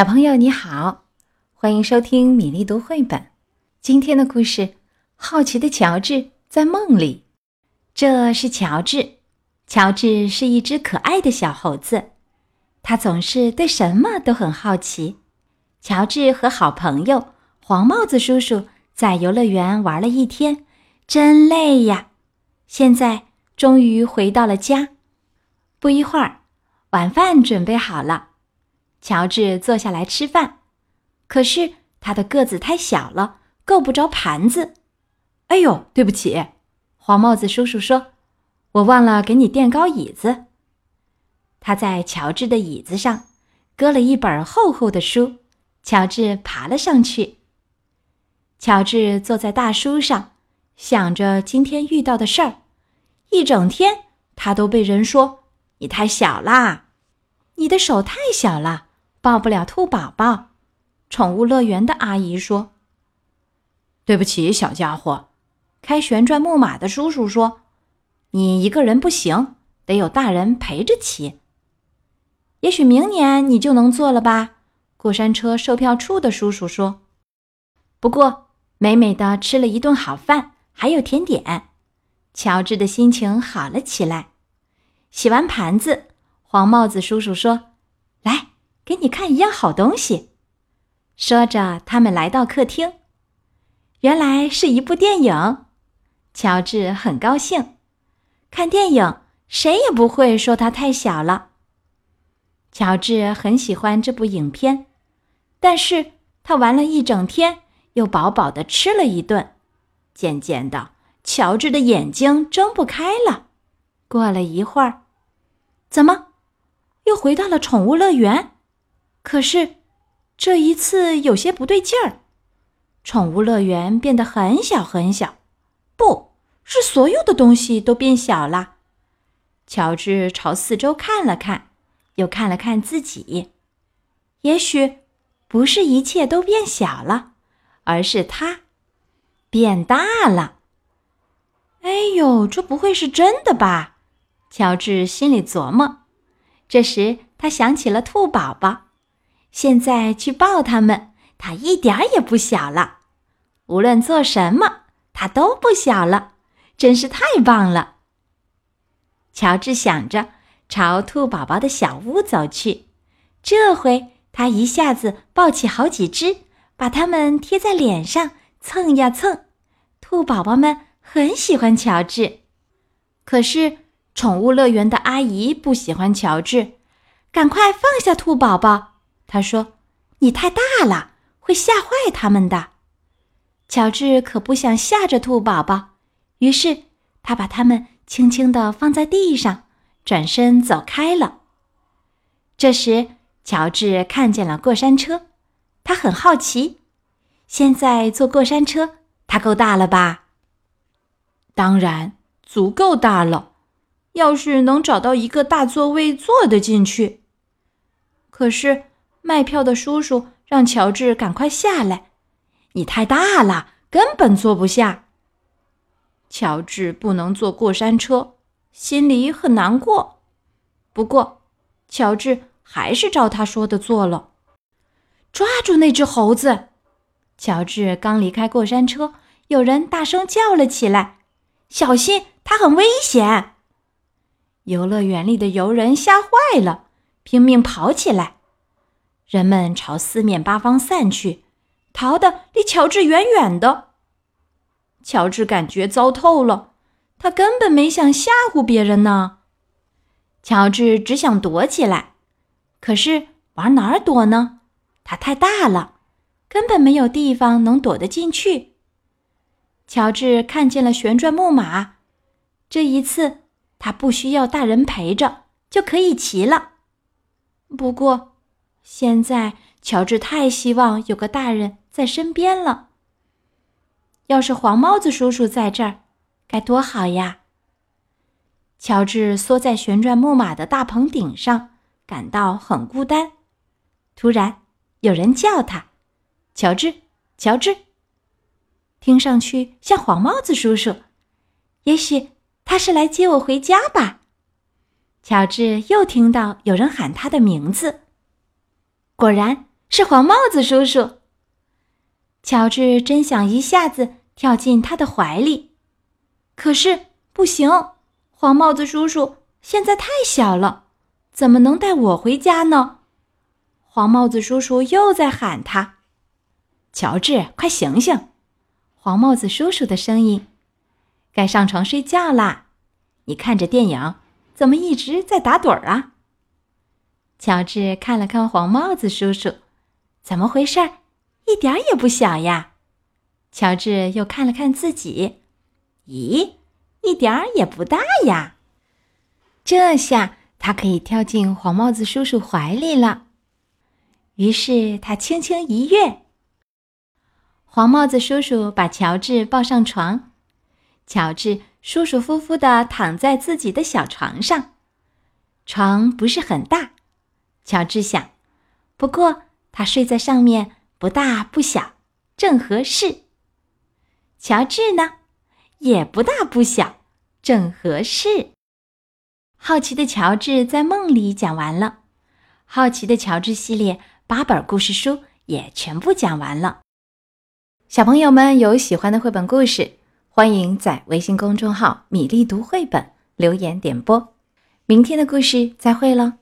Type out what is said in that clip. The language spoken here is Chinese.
小朋友你好，欢迎收听米粒读绘本。今天的故事《好奇的乔治在梦里》。这是乔治，乔治是一只可爱的小猴子，他总是对什么都很好奇。乔治和好朋友黄帽子叔叔在游乐园玩了一天，真累呀！现在终于回到了家。不一会儿，晚饭准备好了。乔治坐下来吃饭，可是他的个子太小了，够不着盘子。哎呦，对不起，黄帽子叔叔说：“我忘了给你垫高椅子。”他在乔治的椅子上搁了一本厚厚的书，乔治爬了上去。乔治坐在大书上，想着今天遇到的事儿。一整天，他都被人说：“你太小啦，你的手太小了。”抱不了兔宝宝，宠物乐园的阿姨说：“对不起，小家伙。”开旋转木马的叔叔说：“你一个人不行，得有大人陪着骑。也许明年你就能坐了吧？”过山车售票处的叔叔说。不过，美美的吃了一顿好饭，还有甜点，乔治的心情好了起来。洗完盘子，黄帽子叔叔说：“。”给你看一样好东西，说着，他们来到客厅，原来是一部电影。乔治很高兴，看电影谁也不会说他太小了。乔治很喜欢这部影片，但是他玩了一整天，又饱饱的吃了一顿，渐渐的，乔治的眼睛睁不开了。过了一会儿，怎么又回到了宠物乐园？可是，这一次有些不对劲儿。宠物乐园变得很小很小，不是所有的东西都变小了。乔治朝四周看了看，又看了看自己。也许不是一切都变小了，而是他变大了。哎呦，这不会是真的吧？乔治心里琢磨。这时，他想起了兔宝宝。现在去抱他们，他一点也不小了。无论做什么，他都不小了，真是太棒了。乔治想着，朝兔宝宝的小屋走去。这回他一下子抱起好几只，把它们贴在脸上蹭呀蹭。兔宝宝们很喜欢乔治，可是宠物乐园的阿姨不喜欢乔治。赶快放下兔宝宝！他说：“你太大了，会吓坏他们的。”乔治可不想吓着兔宝宝，于是他把它们轻轻地放在地上，转身走开了。这时，乔治看见了过山车，他很好奇：现在坐过山车，它够大了吧？当然，足够大了。要是能找到一个大座位坐得进去，可是。卖票的叔叔让乔治赶快下来，你太大了，根本坐不下。乔治不能坐过山车，心里很难过。不过，乔治还是照他说的做了。抓住那只猴子！乔治刚离开过山车，有人大声叫了起来：“小心，它很危险！”游乐园里的游人吓坏了，拼命跑起来。人们朝四面八方散去，逃得离乔治远远的。乔治感觉糟透了，他根本没想吓唬别人呢。乔治只想躲起来，可是往哪儿躲呢？它太大了，根本没有地方能躲得进去。乔治看见了旋转木马，这一次他不需要大人陪着就可以骑了。不过。现在，乔治太希望有个大人在身边了。要是黄帽子叔叔在这儿，该多好呀！乔治缩在旋转木马的大棚顶上，感到很孤单。突然，有人叫他：“乔治，乔治！”听上去像黄帽子叔叔，也许他是来接我回家吧。乔治又听到有人喊他的名字。果然，是黄帽子叔叔。乔治真想一下子跳进他的怀里，可是不行，黄帽子叔叔现在太小了，怎么能带我回家呢？黄帽子叔叔又在喊他：“乔治，快醒醒！”黄帽子叔叔的声音：“该上床睡觉啦！你看着电影，怎么一直在打盹儿啊？”乔治看了看黄帽子叔叔，怎么回事？一点也不小呀。乔治又看了看自己，咦，一点儿也不大呀。这下他可以跳进黄帽子叔叔怀里了。于是他轻轻一跃，黄帽子叔叔把乔治抱上床，乔治舒舒服服的躺在自己的小床上。床不是很大，乔治想，不过他睡在上面不大不小，正合适。乔治呢，也不大不小，正合适。好奇的乔治在梦里讲完了，好奇的乔治系列。八本故事书也全部讲完了。小朋友们有喜欢的绘本故事，欢迎在微信公众号“米粒读绘本”留言点播。明天的故事再会喽。